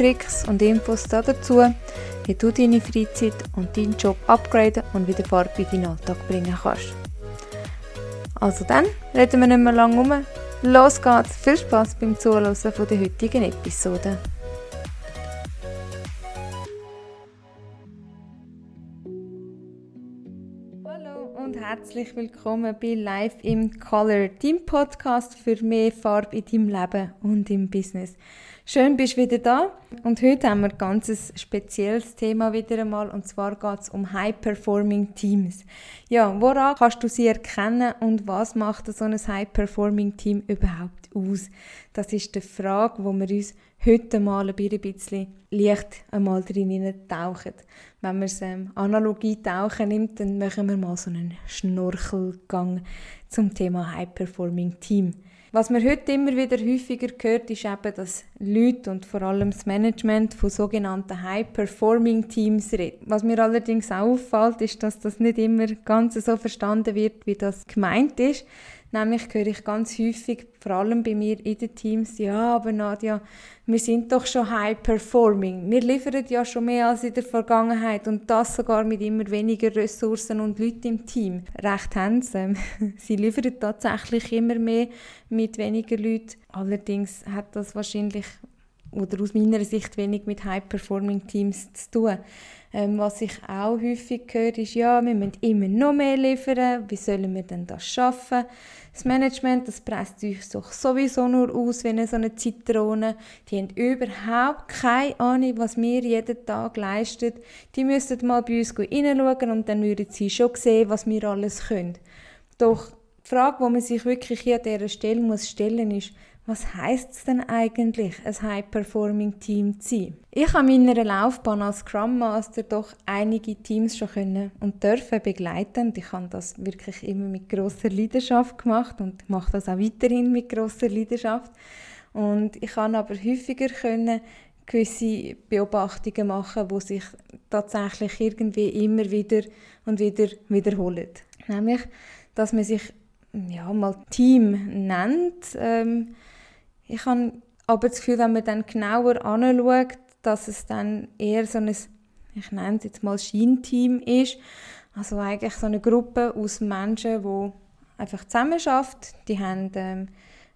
Tricks und Infos dazu, wie du deine Freizeit und deinen Job upgraden und wieder Farbe in deinen Alltag bringen kannst. Also dann, reden wir nicht mehr lange um. Los geht's! Viel Spaß beim Zuhören der heutigen Episode. Hallo und herzlich willkommen bei Live im Color, deinem Podcast für mehr Farbe in deinem Leben und im Business. Schön, bist du wieder da. Und heute haben wir ein ganz spezielles Thema wieder einmal. Und zwar geht es um High-Performing Teams. Ja, woran kannst du sie erkennen und was macht so ein High-Performing Team überhaupt aus? Das ist die Frage, wo wir uns heute mal ein bisschen leicht einmal drin tauchen. Wenn man es ähm, Analogie tauchen nimmt, dann machen wir mal so einen Schnorchelgang zum Thema High-Performing Team. Was man heute immer wieder häufiger hört, ist eben, dass Leute und vor allem das Management von sogenannten High-Performing-Teams reden. Was mir allerdings auch auffällt, ist, dass das nicht immer ganz so verstanden wird, wie das gemeint ist. Nämlich höre ich ganz häufig, vor allem bei mir in den Teams, ja, aber Nadja, wir sind doch schon high performing. Wir liefern ja schon mehr als in der Vergangenheit und das sogar mit immer weniger Ressourcen und Leuten im Team. Recht haben sie. sie liefern tatsächlich immer mehr mit weniger Leuten. Allerdings hat das wahrscheinlich oder aus meiner Sicht wenig mit High-Performing-Teams zu tun. Ähm, was ich auch häufig höre, ist, ja, wir müssen immer noch mehr liefern, wie sollen wir denn das schaffen? Das Management, das presst sich sowieso nur aus eine so eine Zitrone. Die haben überhaupt keine Ahnung, was wir jeden Tag leisten. Die müssten mal bei uns hineinschauen und dann würden sie schon sehen, was wir alles können. Doch die Frage, die man sich wirklich hier an dieser Stelle muss stellen muss, ist, was heißt es denn eigentlich, ein High-Performing-Team zu sein? Ich habe in meiner Laufbahn als Scrum Master doch einige Teams schon können und dürfen begleiten. Und ich habe das wirklich immer mit großer Leidenschaft gemacht und mache das auch weiterhin mit großer Leidenschaft. Und ich kann aber häufiger können gewisse Beobachtungen machen, wo sich tatsächlich irgendwie immer wieder und wieder wiederholen. Nämlich, dass man sich ja, mal Team nennt. Ähm, ich habe aber das Gefühl, wenn man dann genauer anschaut, dass es dann eher so ein, ich nenne es jetzt mal Scheinteam ist. Also eigentlich so eine Gruppe aus Menschen, die einfach zusammenarbeiten. Die haben ähm,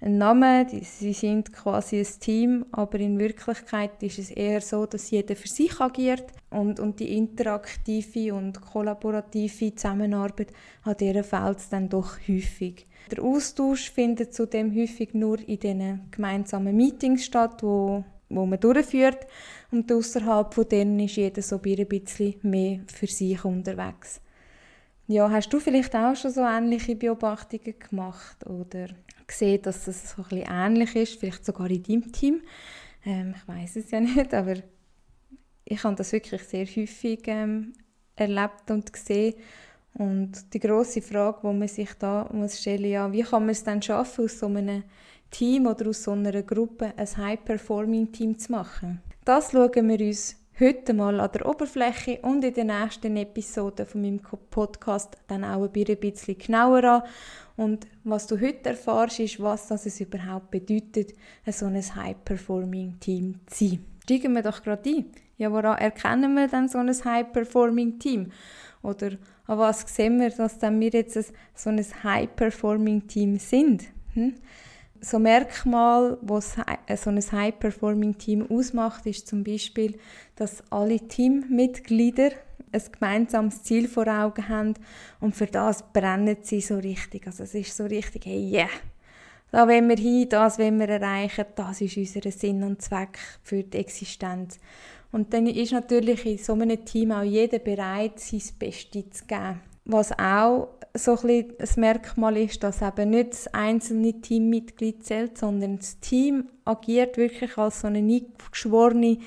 einen Namen, die, sie sind quasi ein Team, aber in Wirklichkeit ist es eher so, dass jeder für sich agiert und, und die interaktive und kollaborative Zusammenarbeit, an der fehlt dann doch häufig. Der Austausch findet zudem häufig nur in diesen gemeinsamen Meetings statt, wo, wo man durchführt und außerhalb von denen ist jeder so ein bisschen mehr für sich unterwegs. Ja, hast du vielleicht auch schon so ähnliche Beobachtungen gemacht oder gesehen, dass das so ein bisschen ähnlich ist, vielleicht sogar in deinem Team? Ähm, ich weiß es ja nicht, aber ich habe das wirklich sehr häufig ähm, erlebt und gesehen. Und die große Frage, die man sich da muss stellen, ja, wie kann man es dann schaffen, aus so einem Team oder aus so einer Gruppe ein High-Performing-Team zu machen? Das schauen wir uns heute mal an der Oberfläche und in den nächsten Episoden von meinem Podcast dann auch ein bisschen genauer an. Und was du heute erfährst, ist, was das es überhaupt bedeutet, so ein High-Performing-Team zu sein. Steigen wir doch gerade ein. Ja, woran erkennen wir dann so ein High-Performing-Team? Oder an was sehen wir, dass dann wir jetzt so ein High-Performing-Team sind? Hm? So Merkmal, was äh, so ein High-Performing-Team ausmacht, ist zum Beispiel, dass alle Teammitglieder ein gemeinsames Ziel vor Augen haben und für das brennen sie so richtig. Also es ist so richtig, hey, yeah, da wollen wir hin, das wollen wir erreichen, das ist unser Sinn und Zweck für die Existenz. Und dann ist natürlich in so einem Team auch jeder bereit, sein Bestes zu geben. Was auch so ein, ein Merkmal ist, dass eben nicht das einzelne Teammitglied zählt, sondern das Team agiert wirklich als so eine eingeschworene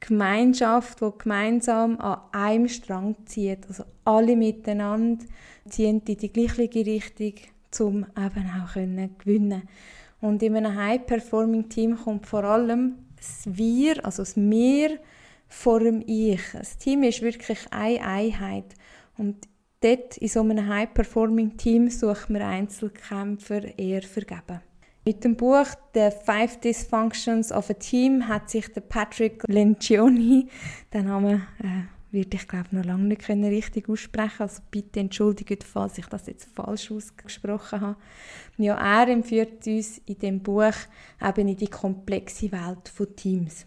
Gemeinschaft, die gemeinsam an einem Strang zieht. Also alle miteinander ziehen in die gleiche Richtung, um eben auch können gewinnen Und in einem High-Performing-Team kommt vor allem das Wir, also das Wir vor dem Ich. Das Team ist wirklich eine Einheit. Und dort in so einem High-Performing-Team sucht man Einzelkämpfer eher vergeben. Mit dem Buch The Five Dysfunctions of a Team hat sich der Patrick Lencioni, den Namen äh, würde ich glaube noch lange nicht richtig aussprechen, also bitte entschuldigt, falls ich das jetzt falsch ausgesprochen habe. Ja, er empfiehlt uns in dem Buch eben in die komplexe Welt von Teams.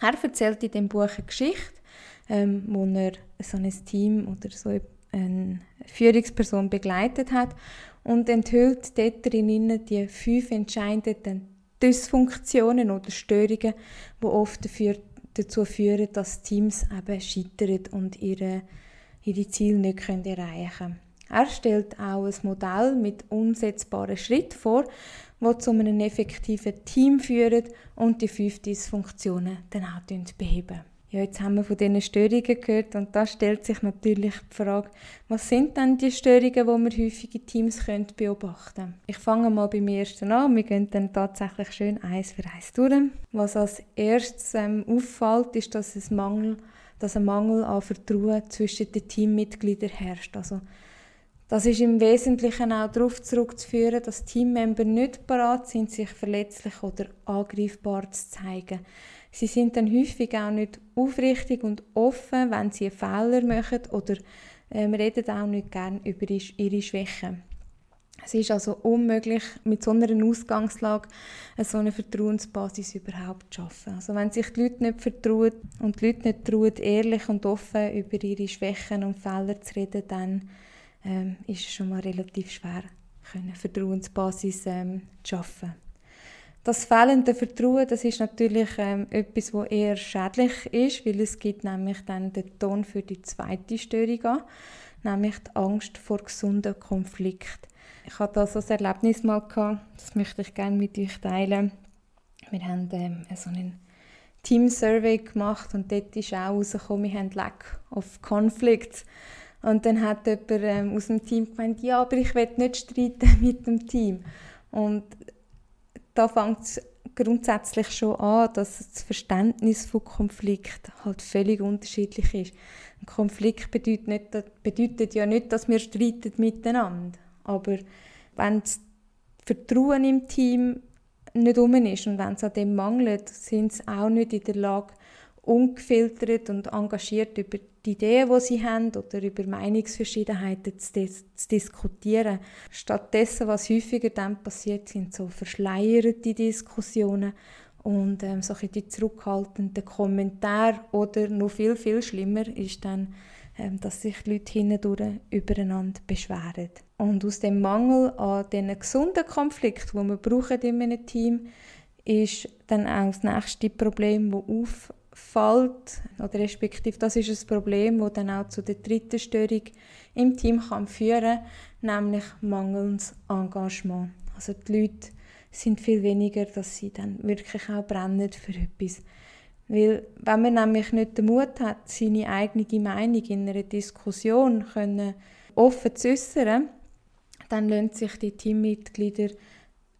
Er erzählt in dem Buch eine Geschichte, ähm, wo er so ein Team oder so eine Führungsperson begleitet hat und enthüllt dort drinnen die fünf entscheidenden Dysfunktionen oder Störungen, die oft dafür, dazu führen, dass Teams eben scheitern und ihre, ihre Ziele nicht können erreichen können. Er stellt auch ein Modell mit umsetzbaren Schritten vor, die zu einem effektiven Team führen und die fünf Dysfunktionen dann auch beheben. Ja, jetzt haben wir von diesen Störungen gehört und da stellt sich natürlich die Frage, was sind denn die Störungen, die wir häufig in Teams können beobachten? Ich fange mal beim ersten an, wir gehen dann tatsächlich schön eins für eins durch. Was als erstes ähm, auffällt, ist, dass, es Mangel, dass ein Mangel an Vertrauen zwischen den Teammitgliedern herrscht. Also, das ist im Wesentlichen auch darauf zurückzuführen, dass Teammember nicht bereit sind, sich verletzlich oder angreifbar zu zeigen. Sie sind dann häufig auch nicht aufrichtig und offen, wenn sie einen Fehler machen oder ähm, reden auch nicht gerne über ihre Schwächen. Es ist also unmöglich, mit so einer Ausgangslage eine so eine Vertrauensbasis überhaupt zu schaffen. Also wenn sich die Leute nicht vertrauen und die Leute nicht trauen, ehrlich und offen über ihre Schwächen und Fehler zu reden, dann ähm, ist es schon mal relativ schwer, eine Vertrauensbasis ähm, zu schaffen. Das fehlende Vertrauen, das ist natürlich ähm, etwas, was eher schädlich ist, weil es gibt nämlich dann den Ton für die zweite Störung an, nämlich die Angst vor gesunden Konflikt. Ich hatte also das Erlebnis mal gehabt, das möchte ich gerne mit euch teilen. Wir haben ähm, so einen Team-Survey gemacht und dort ist auch herausgekommen, wir haben Lack of Conflicts. Und dann hat jemand ähm, aus dem Team gemeint, ja, aber ich will nicht streiten mit dem Team. Und da fängt es grundsätzlich schon an, dass das Verständnis von Konflikt halt völlig unterschiedlich ist. Ein Konflikt bedeutet, nicht, bedeutet ja nicht, dass wir streiten miteinander. Aber wenn das Vertrauen im Team nicht um ist und wenn es an dem mangelt, sind sie auch nicht in der Lage, ungefiltert und engagiert über die Ideen, die sie haben oder über Meinungsverschiedenheiten zu, dis zu diskutieren. Stattdessen, was häufiger dann passiert, sind so verschleierte Diskussionen und ähm, so die zurückhaltenden Kommentare oder noch viel, viel schlimmer ist dann, ähm, dass sich die Leute hindurch übereinander beschweren. Und aus dem Mangel an diesen gesunden Konflikt, den wir brauchen in einem Team, ist dann auch das nächste Problem, das auf fällt, oder respektive das ist ein Problem, das dann auch zu der dritten Störung im Team kann führen nämlich mangelndes Engagement. Also die Leute sind viel weniger, dass sie dann wirklich auch brennen für etwas. Weil wenn man nämlich nicht den Mut hat, seine eigene Meinung in einer Diskussion können offen zu äußern, dann lassen sich die Teammitglieder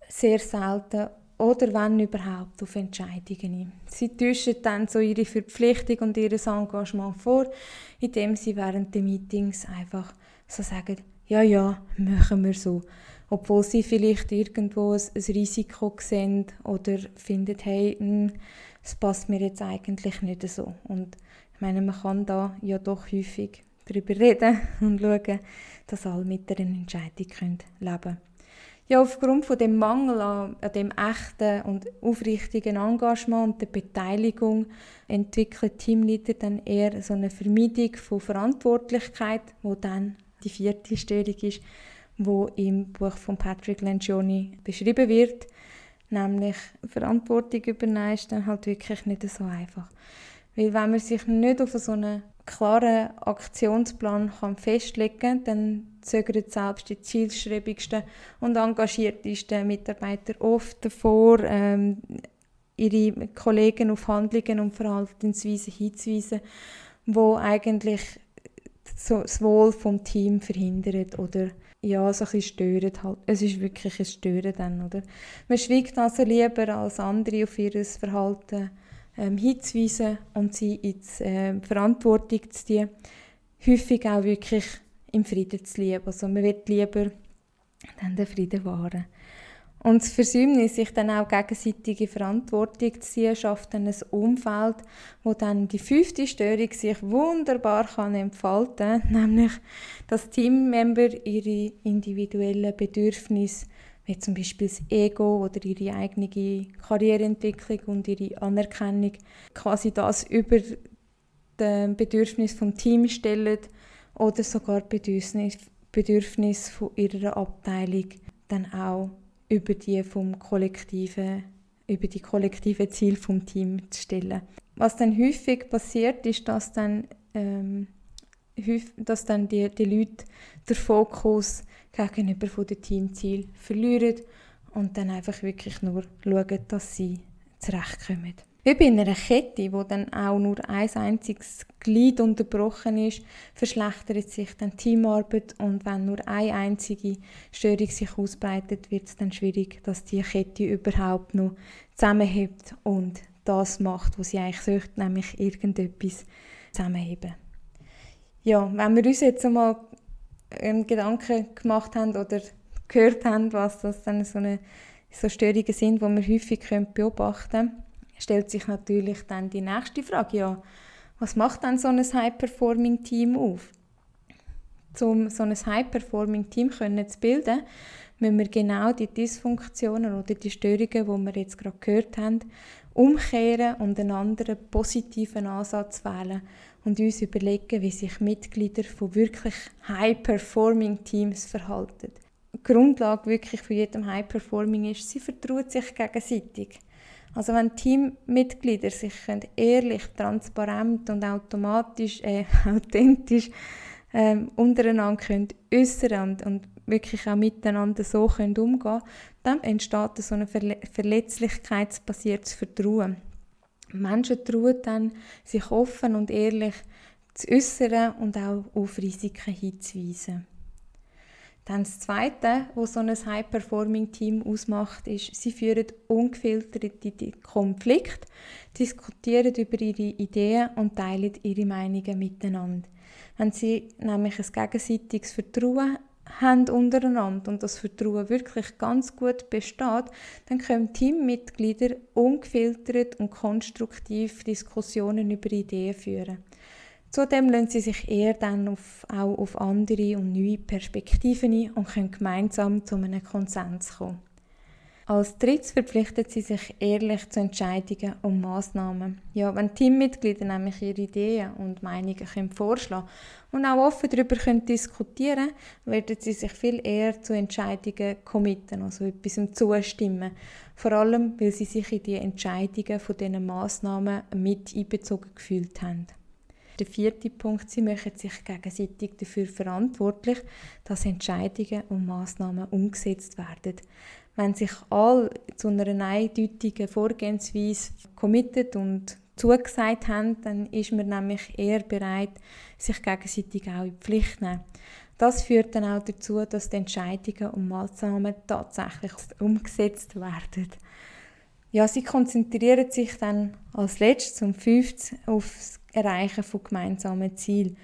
sehr selten oder wenn überhaupt auf Entscheidungen ein. Sie täuschen dann so ihre Verpflichtung und ihr Engagement vor, indem sie während der Meetings einfach so sagen, ja, ja, machen wir so. Obwohl sie vielleicht irgendwo ein Risiko sehen oder finden, hey, es hm, passt mir jetzt eigentlich nicht so. Und ich meine, man kann da ja doch häufig darüber reden und schauen, dass alle mit einer Entscheidung leben können. Ja, aufgrund von dem Mangel an, an dem echten und aufrichtigen Engagement und der Beteiligung entwickelt Teamleader dann eher so eine Vermeidung von Verantwortlichkeit, wo dann die vierte Störung ist, wo im Buch von Patrick Lencioni beschrieben wird, nämlich Verantwortung übernehmen ist dann halt wirklich nicht so einfach. Weil wenn man sich nicht auf so einen klaren Aktionsplan kann festlegen kann, dann zögern selbst die zielstrebigsten und engagiertesten Mitarbeiter oft davor, ähm, ihre Kollegen auf Handlungen und Verhaltensweisen hinzuweisen, wo eigentlich so das Wohl vom Team verhindert oder ja, so ein bisschen störend halt. Es ist wirklich ein Stören dann, oder? Man schweigt also lieber als andere auf ihr Verhalten ähm, hinzuweisen und sie in die äh, Verantwortung zu ziehen. Häufig auch wirklich im Frieden zu lieben. Also man wird lieber dann den Frieden wahren. Und das Versäumnis, sich dann auch gegenseitige Verantwortung zu ziehen, schafft dann ein Umfeld, wo dann die fünfte Störung sich wunderbar kann entfalten kann, nämlich, dass Teammember ihre individuellen Bedürfnisse, wie zum Beispiel das Ego oder ihre eigene Karriereentwicklung und ihre Anerkennung, quasi das über den Bedürfnis vom Team stellen oder sogar Bedürfnis, Bedürfnis von ihrer Abteilung dann auch über die vom kollektiven über die kollektiven Ziel vom Team zu stellen. Was dann häufig passiert, ist, dass dann, ähm, dass dann die, die Leute den Fokus gegenüber von dem Teamziel verlieren und dann einfach wirklich nur schauen, dass sie zurechtkommen. Wie bei einer Kette, wo dann auch nur ein einziges Glied unterbrochen ist, verschlechtert sich dann die Teamarbeit und wenn nur eine einzige Störung sich ausbreitet, wird es dann schwierig, dass die Kette überhaupt noch zusammenhebt und das macht, was sie eigentlich sollte, nämlich irgendetwas zusammenheben. Ja, wenn wir uns jetzt einmal einen Gedanken gemacht haben oder gehört haben, was das dann so, eine, so Störungen sind, die wir häufig beobachten können, stellt sich natürlich dann die nächste Frage, ja, was macht dann so ein High-Performing-Team auf? Um so ein High-Performing-Team zu bilden, müssen wir genau die Dysfunktionen oder die Störungen, die wir jetzt gerade gehört haben, umkehren und einen anderen positiven Ansatz wählen und uns überlegen, wie sich Mitglieder von wirklich High-Performing-Teams verhalten. Die Grundlage wirklich von jedem High-Performing ist, sie vertrauen sich gegenseitig. Also wenn Teammitglieder sich ehrlich, transparent und automatisch, äh, authentisch ähm, untereinander können äußern und, und wirklich auch miteinander so können umgehen dann entsteht so ein Verle verletzlichkeitsbasiertes Vertrauen. Menschen trauen dann, sich offen und ehrlich zu äußern und auch auf Risiken hinzuweisen. Dann das Zweite, was so ein High-Performing-Team ausmacht, ist, sie führen ungefilterte Konflikte, diskutieren über ihre Ideen und teilen ihre Meinungen miteinander. Wenn sie nämlich ein gegenseitiges Vertrauen haben untereinander und das Vertrauen wirklich ganz gut besteht, dann können Teammitglieder ungefiltert und konstruktiv Diskussionen über Ideen führen. Zudem lassen sie sich eher dann auf, auch auf andere und neue Perspektiven ein und können gemeinsam zu einem Konsens kommen. Als drittes verpflichten sie sich ehrlich zu Entscheidungen und Massnahmen. Ja, wenn Teammitglieder nämlich ihre Ideen und Meinungen können vorschlagen und auch offen darüber können diskutieren werden sie sich viel eher zu Entscheidungen committen, also etwas zustimmen. Vor allem, weil sie sich in die Entscheidungen von diesen Massnahmen mit einbezogen gefühlt haben. Der vierte Punkt, sie machen sich gegenseitig dafür verantwortlich, dass Entscheidungen und Maßnahmen umgesetzt werden. Wenn sich alle zu einer eindeutigen Vorgehensweise committed und zugesagt haben, dann ist man nämlich eher bereit, sich gegenseitig auch in die Pflicht zu nehmen. Das führt dann auch dazu, dass die Entscheidungen und Maßnahmen tatsächlich umgesetzt werden. Ja, sie konzentrieren sich dann als letztes und fünftes auf das Erreichen von gemeinsamen Zielen.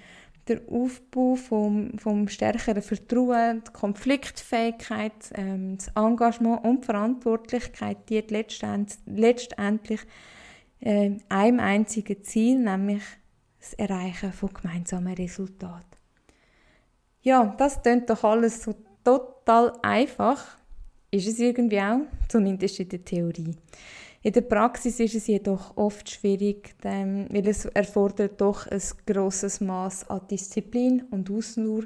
Der Aufbau vom, vom stärkeren Vertrauen, die Konfliktfähigkeit, ähm, das Engagement und die Verantwortlichkeit dient letztendlich, letztendlich äh, einem einzigen Ziel, nämlich das Erreichen von gemeinsamen Resultaten. Ja, das klingt doch alles so total einfach ist es irgendwie auch, zumindest in der Theorie. In der Praxis ist es jedoch oft schwierig, weil es erfordert doch ein grosses Maß an Disziplin und Ausdauer,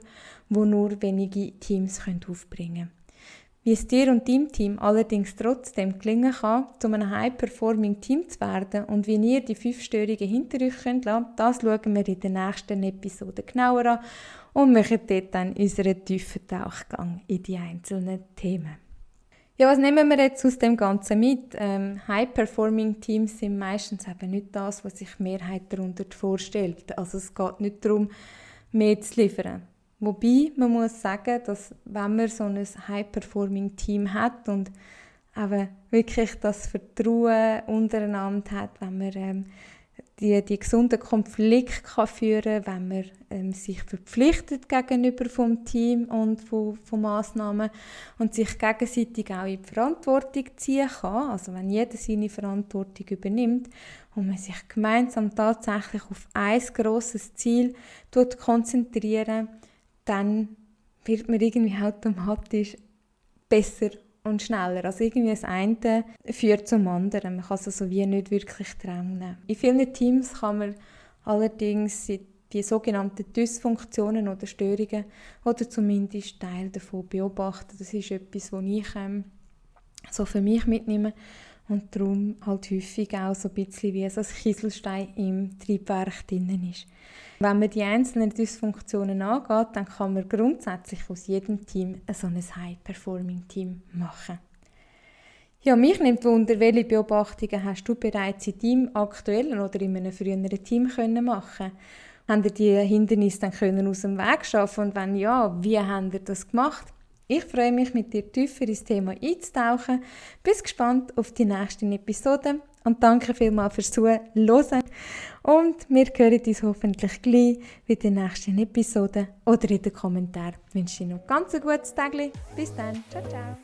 wo nur wenige Teams aufbringen können. Wie es dir und deinem Team allerdings trotzdem gelingen kann, zu einem High-Performing-Team zu werden und wie ihr die fünf Störungen hinter euch könnt lassen, das schauen wir in der nächsten Episode genauer an und machen dort dann unseren tiefen Tauchgang in die einzelnen Themen. Ja, was nehmen wir jetzt aus dem Ganzen mit? Ähm, High-Performing-Teams sind meistens eben nicht das, was sich die Mehrheit darunter vorstellt. Also es geht nicht darum, mehr zu liefern. Wobei man muss sagen, dass wenn man so ein High-Performing-Team hat und eben wirklich das Vertrauen untereinander hat, wenn man ähm, die, die gesunden Konflikte kann führen wenn man ähm, sich verpflichtet gegenüber vom Team und von, von Massnahmen und sich gegenseitig auch in die Verantwortung ziehen kann, also wenn jeder seine Verantwortung übernimmt und man sich gemeinsam tatsächlich auf ein grosses Ziel konzentrieren, dann wird man irgendwie automatisch besser und schneller. Also irgendwie das eine führt zum anderen. Man kann es also wie nicht wirklich trennen. In vielen Teams kann man allerdings die sogenannten Dysfunktionen oder Störungen oder zumindest Teil davon beobachten. Das ist etwas, was ich ähm, so für mich mitnehme und darum halt häufig auch so ein bisschen wie so ein Kieselstein im Triebwerk drinnen ist. Wenn man die einzelnen Dysfunktionen angeht, dann kann man grundsätzlich aus jedem Team so ein High-Performing-Team machen. Ja, mich nimmt Wunder, welche Beobachtungen hast du bereits in deinem aktuellen oder in einem früheren Team können machen Haben ihr die Hindernisse dann können aus dem Weg schaffen und wenn ja, wie habt ihr das gemacht? Ich freue mich, mit dir tiefer ins Thema einzutauchen. Bin gespannt auf die nächsten Episoden und danke vielmals fürs Zuhören. Und wir hören uns hoffentlich gleich bei der nächsten Episode oder in den Kommentaren. Ich wünsche dir noch ein ganz gutes Tag. Bis dann. Ciao, ciao.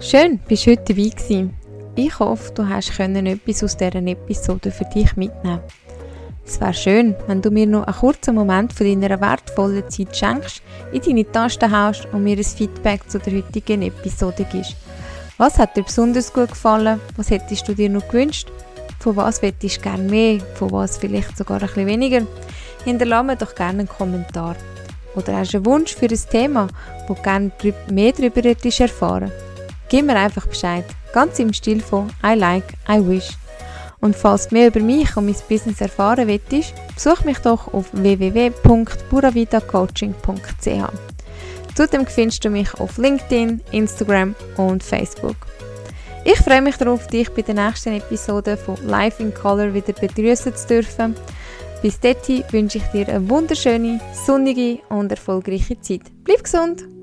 Schön, bist du heute dabei gewesen. Ich hoffe, du hast etwas aus dieser Episode für dich mitnehmen es wäre schön, wenn du mir noch einen kurzen Moment von deiner wertvollen Zeit schenkst, in deine Tasten haust und mir ein Feedback zu der heutigen Episode gibst. Was hat dir besonders gut gefallen? Was hättest du dir noch gewünscht? Von was hättest du gerne mehr? Von was vielleicht sogar ein bisschen weniger? Hinterlasse mir doch gerne einen Kommentar. Oder hast du einen Wunsch für ein Thema, wo du gerne mehr darüber erfahren Gib mir einfach Bescheid. Ganz im Stil von I like, I wish. Und falls du mehr über mich und mein Business erfahren willst, besuch mich doch auf www.buravidacoaching.ch. Zudem findest du mich auf LinkedIn, Instagram und Facebook. Ich freue mich darauf, dich bei der nächsten Episode von Life in Color wieder begrüßen zu dürfen. Bis dahin wünsche ich dir eine wunderschöne, sonnige und erfolgreiche Zeit. Bleib gesund!